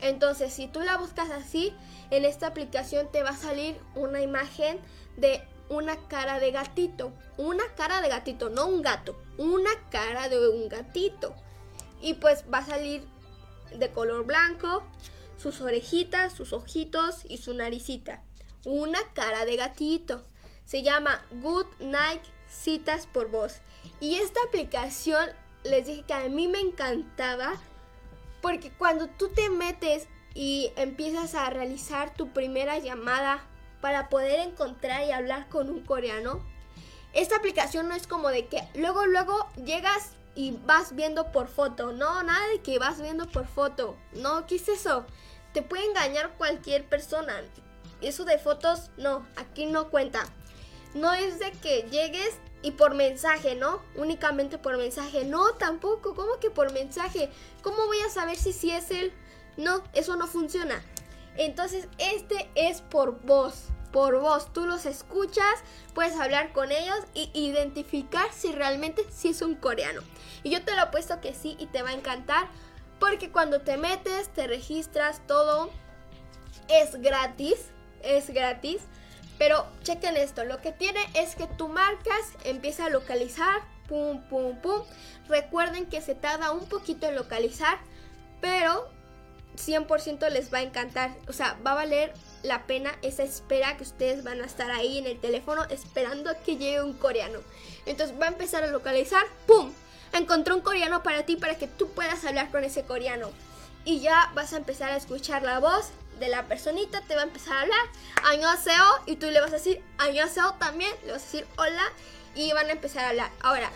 Entonces, si tú la buscas así, en esta aplicación te va a salir una imagen de una cara de gatito. Una cara de gatito, no un gato. Una cara de un gatito. Y pues va a salir de color blanco, sus orejitas, sus ojitos y su naricita. Una cara de gatito. Se llama Good Night Citas por Voz. Y esta aplicación les dije que a mí me encantaba porque cuando tú te metes y empiezas a realizar tu primera llamada para poder encontrar y hablar con un coreano, esta aplicación no es como de que luego luego llegas y vas viendo por foto. No, nada de que vas viendo por foto. No, ¿qué es eso? Te puede engañar cualquier persona. Eso de fotos, no, aquí no cuenta. No es de que llegues y por mensaje, ¿no? Únicamente por mensaje. No, tampoco. ¿Cómo que por mensaje? ¿Cómo voy a saber si sí es él? No, eso no funciona. Entonces, este es por voz por voz. Tú los escuchas, puedes hablar con ellos y identificar si realmente sí es un coreano. Y yo te lo apuesto que sí y te va a encantar porque cuando te metes, te registras todo, es gratis, es gratis. Pero chequen esto, lo que tiene es que tú marcas, empieza a localizar, pum, pum, pum. Recuerden que se tarda un poquito en localizar, pero 100% les va a encantar. O sea, va a valer la pena esa espera que ustedes van a estar ahí en el teléfono esperando que llegue un coreano. Entonces va a empezar a localizar, ¡pum! Encontró un coreano para ti para que tú puedas hablar con ese coreano. Y ya vas a empezar a escuchar la voz de la personita, te va a empezar a hablar, Añoseo, y tú le vas a decir Añoseo también, le vas a decir hola, y van a empezar a hablar. Ahora,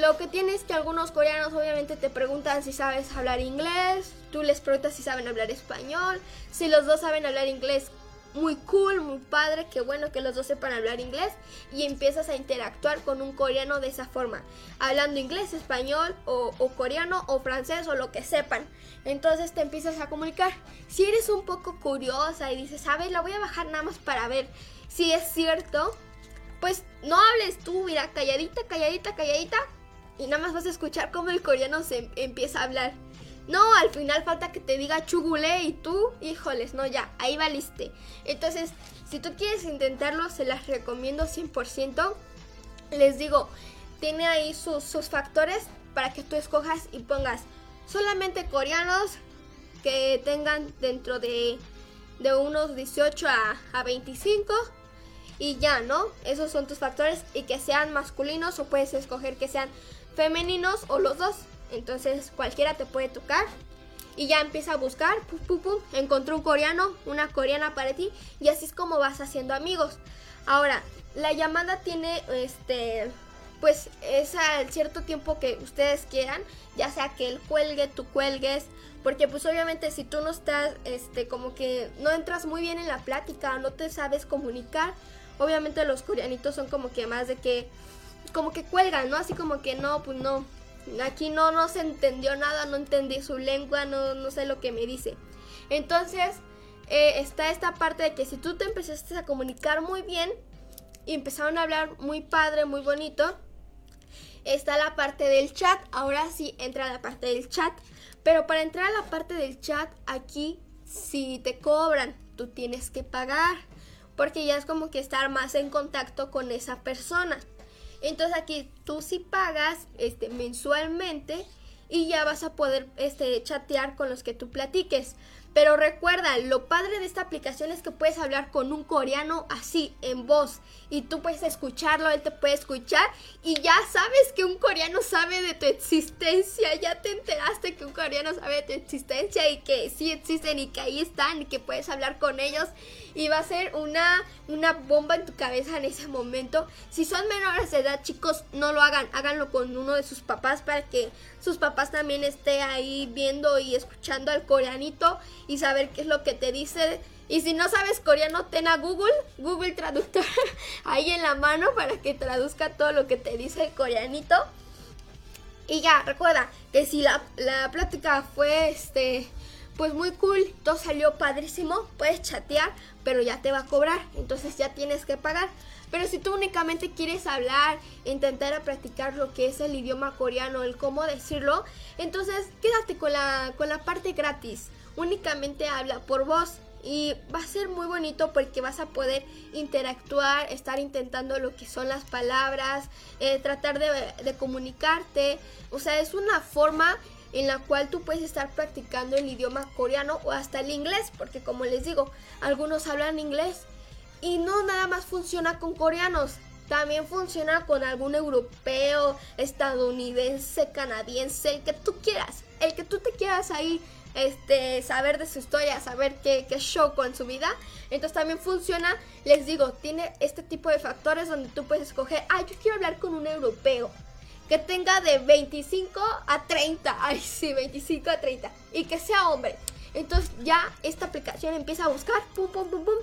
lo que tiene es que algunos coreanos obviamente te preguntan si sabes hablar inglés, tú les preguntas si saben hablar español, si los dos saben hablar inglés, muy cool, muy padre, qué bueno que los dos sepan hablar inglés y empiezas a interactuar con un coreano de esa forma, hablando inglés, español o, o, coreano o francés o lo que sepan. Entonces te empiezas a comunicar. Si eres un poco curiosa y dices, a ver, la voy a bajar nada más para ver si es cierto, pues no hables tú, mira, calladita, calladita, calladita y nada más vas a escuchar cómo el coreano se empieza a hablar. No, al final falta que te diga chugule y tú, híjoles, no, ya, ahí valiste. Entonces, si tú quieres intentarlo, se las recomiendo 100%. Les digo, tiene ahí sus, sus factores para que tú escojas y pongas solamente coreanos que tengan dentro de, de unos 18 a, a 25 y ya, ¿no? Esos son tus factores y que sean masculinos o puedes escoger que sean femeninos o los dos. entonces cualquiera te puede tocar. Y ya empieza a buscar, pum, pum, pum, encontró un coreano, una coreana para ti, y así es como vas haciendo amigos. Ahora, la llamada tiene este pues es al cierto tiempo que ustedes quieran, ya sea que él cuelgue, tú cuelgues, porque pues obviamente si tú no estás, este, como que no entras muy bien en la plática, no te sabes comunicar, obviamente los coreanitos son como que más de que, como que cuelgan, ¿no? Así como que no, pues no, aquí no, no se entendió nada, no entendí su lengua, no, no sé lo que me dice. Entonces, eh, está esta parte de que si tú te empezaste a comunicar muy bien y empezaron a hablar muy padre, muy bonito, está la parte del chat. Ahora sí entra la parte del chat. Pero para entrar a la parte del chat, aquí si te cobran, tú tienes que pagar. Porque ya es como que estar más en contacto con esa persona. Entonces aquí tú sí pagas este, mensualmente y ya vas a poder este, chatear con los que tú platiques. Pero recuerda, lo padre de esta aplicación es que puedes hablar con un coreano así, en voz. Y tú puedes escucharlo, él te puede escuchar. Y ya sabes que un coreano sabe de tu existencia. Ya te enteraste que un coreano sabe de tu existencia y que sí existen y que ahí están y que puedes hablar con ellos. Y va a ser una, una bomba en tu cabeza en ese momento. Si son menores de edad, chicos, no lo hagan. Háganlo con uno de sus papás para que sus papás también esté ahí viendo y escuchando al coreanito y saber qué es lo que te dice. Y si no sabes coreano, ten a Google, Google Traductor [LAUGHS] ahí en la mano para que traduzca todo lo que te dice el coreanito. Y ya, recuerda que si la, la plática fue este pues muy cool, todo salió padrísimo, puedes chatear, pero ya te va a cobrar, entonces ya tienes que pagar. Pero si tú únicamente quieres hablar, intentar practicar lo que es el idioma coreano, el cómo decirlo, entonces quédate con la, con la parte gratis. Únicamente habla por voz y va a ser muy bonito porque vas a poder interactuar, estar intentando lo que son las palabras, eh, tratar de comunicarte. O sea, es una forma en la cual tú puedes estar practicando el idioma coreano o hasta el inglés, porque como les digo, algunos hablan inglés y no nada más funciona con coreanos, también funciona con algún europeo, estadounidense, canadiense, el que tú quieras, el que tú te quieras ahí este, saber de su historia, saber qué, qué show con su vida. Entonces también funciona, les digo, tiene este tipo de factores donde tú puedes escoger, ah, yo quiero hablar con un europeo que tenga de 25 a 30, [LAUGHS] ay sí, 25 a 30, y que sea hombre. Entonces ya esta aplicación empieza a buscar, pum, pum, pum, pum,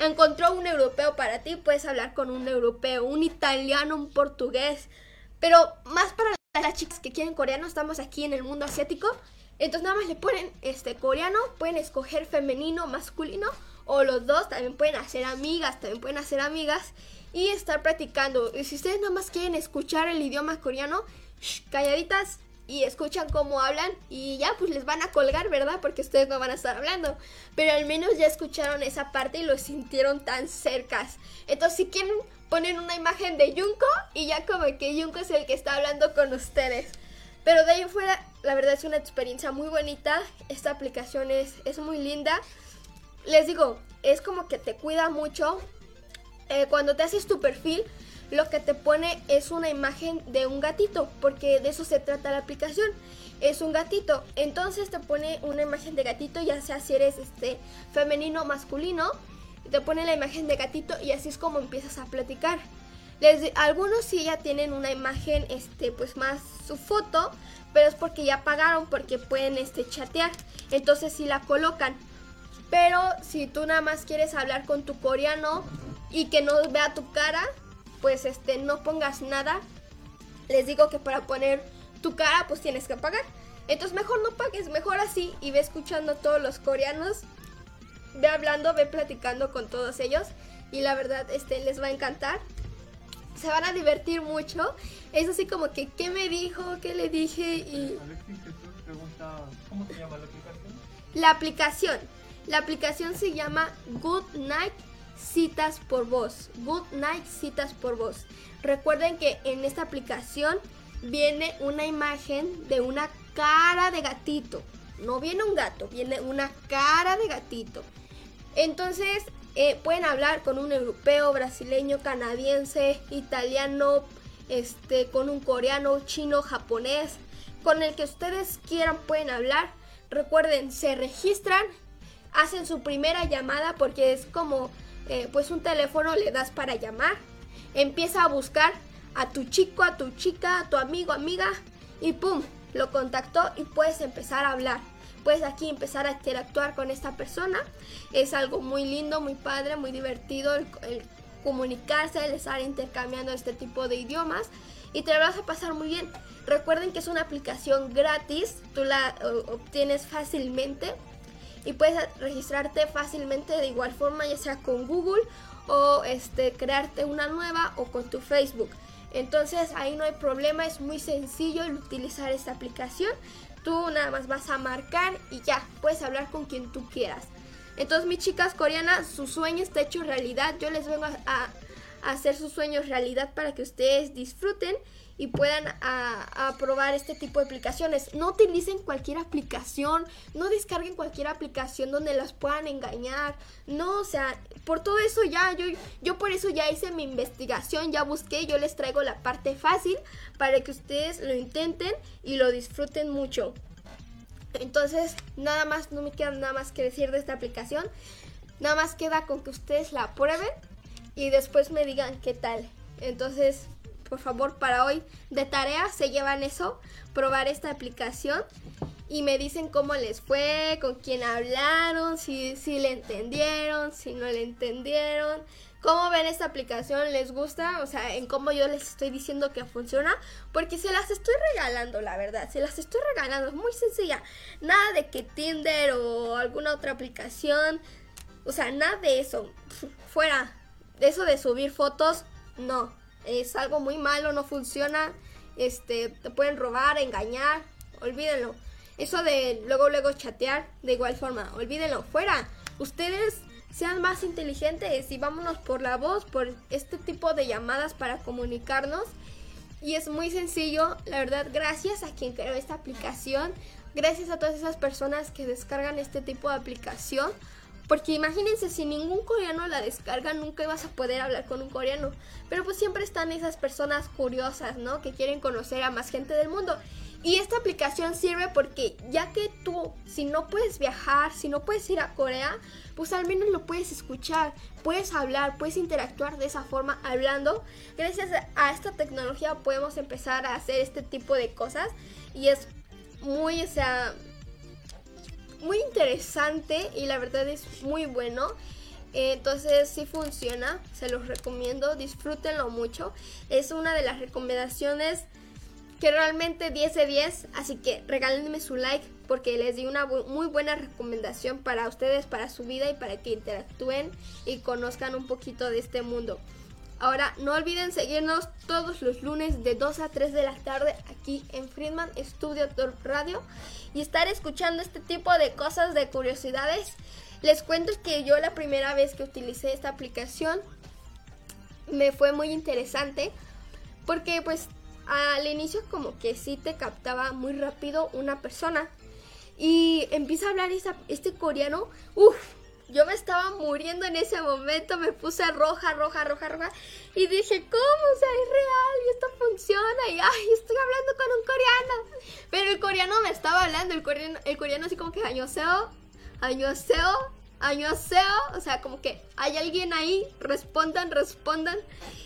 encontró un europeo para ti, puedes hablar con un europeo, un italiano, un portugués, pero más para las chicas que quieren coreano, estamos aquí en el mundo asiático, entonces nada más le ponen este coreano, pueden escoger femenino, masculino. O los dos, también pueden hacer amigas, también pueden hacer amigas y estar practicando. Y si ustedes nada más quieren escuchar el idioma coreano, calladitas, y escuchan cómo hablan y ya pues les van a colgar, ¿verdad? Porque ustedes no van a estar hablando. Pero al menos ya escucharon esa parte y lo sintieron tan cercas. Entonces si quieren ponen una imagen de Junko y ya como que Junko es el que está hablando con ustedes. Pero de ahí fuera, la verdad es una experiencia muy bonita. Esta aplicación es, es muy linda. Les digo, es como que te cuida mucho. Eh, cuando te haces tu perfil, lo que te pone es una imagen de un gatito, porque de eso se trata la aplicación. Es un gatito, entonces te pone una imagen de gatito, ya sea si eres este femenino o masculino, te pone la imagen de gatito y así es como empiezas a platicar. Algunos sí ya tienen una imagen, este, pues más su foto, pero es porque ya pagaron, porque pueden este, chatear. Entonces sí la colocan. Pero si tú nada más quieres hablar con tu coreano y que no vea tu cara, pues este no pongas nada. Les digo que para poner tu cara pues tienes que pagar. Entonces mejor no pagues, mejor así y ve escuchando a todos los coreanos. Ve hablando, ve platicando con todos ellos y la verdad este les va a encantar. Se van a divertir mucho. Es así como que qué me dijo, qué le dije y ¿cómo se llama la aplicación? La aplicación. La aplicación se llama Good Night citas por voz. Good Night citas por voz. Recuerden que en esta aplicación viene una imagen de una cara de gatito. No viene un gato, viene una cara de gatito. Entonces eh, pueden hablar con un europeo, brasileño, canadiense, italiano, este, con un coreano, chino, japonés, con el que ustedes quieran pueden hablar. Recuerden, se registran, hacen su primera llamada porque es como eh, pues un teléfono le das para llamar. Empieza a buscar a tu chico, a tu chica, a tu amigo, amiga y pum, lo contactó y puedes empezar a hablar. Puedes aquí empezar a interactuar con esta persona. Es algo muy lindo, muy padre, muy divertido el, el comunicarse, el estar intercambiando este tipo de idiomas y te vas a pasar muy bien. Recuerden que es una aplicación gratis, tú la obtienes fácilmente y puedes registrarte fácilmente de igual forma, ya sea con Google o este, crearte una nueva o con tu Facebook. Entonces ahí no hay problema, es muy sencillo el utilizar esta aplicación. Tú nada más vas a marcar y ya, puedes hablar con quien tú quieras. Entonces mis chicas coreanas, su sueño está hecho realidad. Yo les vengo a, hacer sus sueños realidad para que ustedes disfruten y puedan a, probar este tipo de aplicaciones. No utilicen cualquier aplicación, no descarguen cualquier aplicación donde las puedan engañar. No, o sea, por todo eso ya, yo, yo por eso ya hice mi investigación, ya busqué, yo les traigo la parte fácil para que ustedes lo intenten y lo disfruten mucho. Entonces, nada más, no me queda nada más que decir de esta aplicación. Nada más queda con que ustedes la prueben y después me digan qué tal. Entonces, por favor, para hoy de tarea se llevan eso, probar esta aplicación y me dicen cómo les fue, con quién hablaron, si, si le entendieron, si no le entendieron. ¿Cómo ven esta aplicación? ¿Les gusta? O sea, en cómo yo les estoy diciendo que funciona. Porque se las estoy regalando, la verdad. Se las estoy regalando. Es muy sencilla. Nada de que Tinder o alguna otra aplicación. O sea, nada de eso. Fuera. Eso de subir fotos, no. Es algo muy malo, no funciona. Este, te pueden robar, engañar. Olvídenlo. Eso de luego, luego chatear, de igual forma. Olvídenlo. Fuera. Ustedes sean más inteligentes y vámonos por la voz, por este tipo de llamadas para comunicarnos. Y es muy sencillo, la verdad, gracias a quien creó esta aplicación, gracias a todas esas personas que descargan este tipo de aplicación. Porque imagínense, si ningún coreano la descarga, nunca ibas a poder hablar con un coreano. Pero pues siempre están esas personas curiosas, ¿no? Que quieren conocer a más gente del mundo. Y esta aplicación sirve porque ya que tú, si no puedes viajar, si no puedes ir a Corea, pues al menos lo puedes escuchar, puedes hablar, puedes interactuar de esa forma hablando. Gracias a esta tecnología podemos empezar a hacer este tipo de cosas y es muy, o sea, muy interesante y la verdad es muy bueno. Entonces sí funciona, se los recomiendo, disfrútenlo mucho. Es una de las recomendaciones que realmente 10 de 10, así que regálenme su like porque les di una muy buena recomendación para ustedes, para su vida y para que interactúen y conozcan un poquito de este mundo. Ahora, no olviden seguirnos todos los lunes de 2 a 3 de la tarde aquí en Friedman Studio Radio y estar escuchando este tipo de cosas, de curiosidades. Les cuento que yo la primera vez que utilicé esta aplicación me fue muy interesante porque pues al inicio como que sí te captaba muy rápido una persona. Y empieza a hablar este coreano. Uf, yo me estaba muriendo en ese momento, me puse roja, roja, roja, roja. Y dije, ¿cómo? O sea, es real y esto funciona. Y ay, estoy hablando con un coreano. Pero el coreano me estaba hablando, el coreano, el coreano así como que añoseo, añoseo, año o sea, como que hay alguien ahí, respondan, respondan.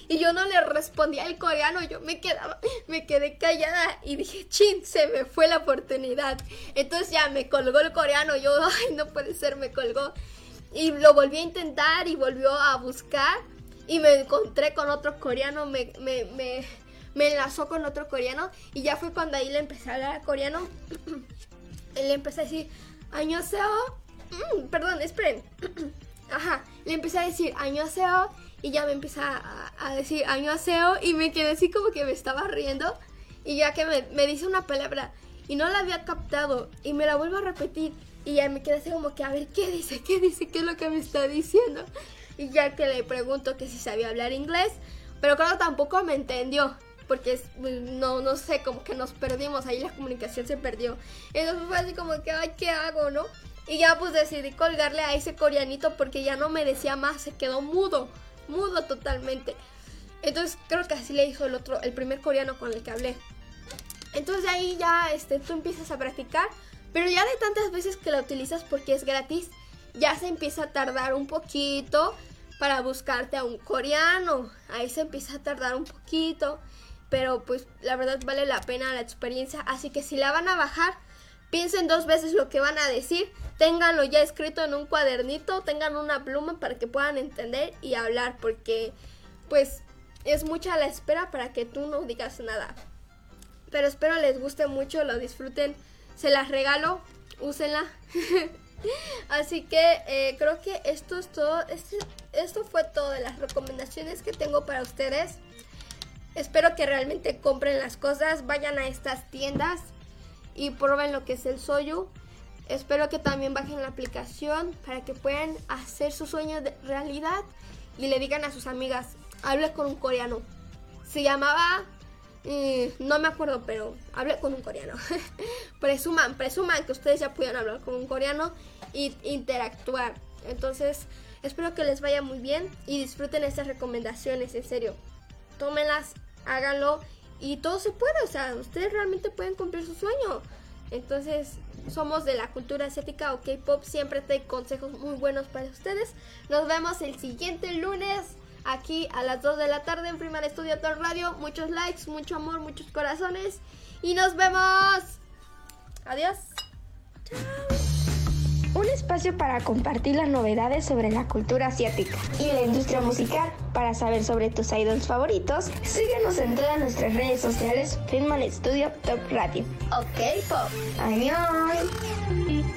Y yo no le respondía al coreano, yo me quedaba, me quedé callada y dije, chin, se me fue la oportunidad. Entonces ya me colgó el coreano, yo, ay, no puede ser, me colgó. Y lo volví a intentar y volvió a buscar y me encontré con otro coreano, me, me, me, me enlazó con otro coreano y ya fue cuando ahí le empecé a hablar coreano. [CLEARS THROAT] le empecé a decir, añoseo Mm, perdón, esperen. [CLEARS THROAT] Ajá, le empecé a decir año aseo y ya me empieza a, decir año aseo y me quedé así como que me estaba riendo y ya que me, dice una palabra y no la había captado y me la vuelvo a repetir y ya me quedé así como que a ver qué dice, qué dice, qué es lo que me está diciendo y ya que le pregunto que si sabía hablar inglés, pero claro tampoco me entendió porque pues, no, no sé, como que nos perdimos, ahí la comunicación se perdió. Entonces fue así como que, ay, ¿qué hago, no? Y ya pues decidí colgarle a ese coreanito porque ya no me decía más, se quedó mudo, mudo totalmente. Entonces creo que así le hizo el otro, el primer coreano con el que hablé. Entonces ahí ya este, tú empiezas a practicar, pero ya de tantas veces que la utilizas porque es gratis, ya se empieza a tardar un poquito para buscarte a un coreano. Ahí se empieza a tardar un poquito, pero pues la verdad vale la pena la experiencia. Así que si la van a bajar, piensen dos veces lo que van a decir, ténganlo ya escrito en un cuadernito, tengan una pluma para que puedan entender y hablar, porque pues es mucha la espera para que tú no digas nada. Pero espero les guste mucho, lo disfruten. Se las regalo, úsenla. [LAUGHS] Así que eh, creo que esto es todo. Este, esto fue todo de las recomendaciones que tengo para ustedes. Espero que realmente compren las cosas, vayan a estas tiendas y prueben lo que es el Soyu. Espero que también bajen la aplicación para que puedan hacer sus sueños de realidad y le digan a sus amigas, hable con un coreano. Se llamaba no me acuerdo, pero hablé con un coreano. [LAUGHS] presuman, presuman que ustedes ya pudieron hablar con un coreano e interactuar. Entonces, espero que les vaya muy bien y disfruten estas recomendaciones, en serio. Tómenlas, háganlo y todo se puede, o sea, ustedes realmente pueden cumplir su sueño. Entonces, somos de la cultura asiática o K-pop, siempre te consejos muy buenos para ustedes. Nos vemos el siguiente lunes aquí a las 2 de la tarde en Primer Estudio Todo Radio. Muchos likes, mucho amor, muchos corazones. Y nos vemos. Adiós. Un espacio para compartir las novedades sobre la cultura asiática y la industria musical. Para saber sobre tus idols favoritos, síguenos en todas nuestras redes sociales, Filman Studio Top Radio. Ok, Pop. Adiós.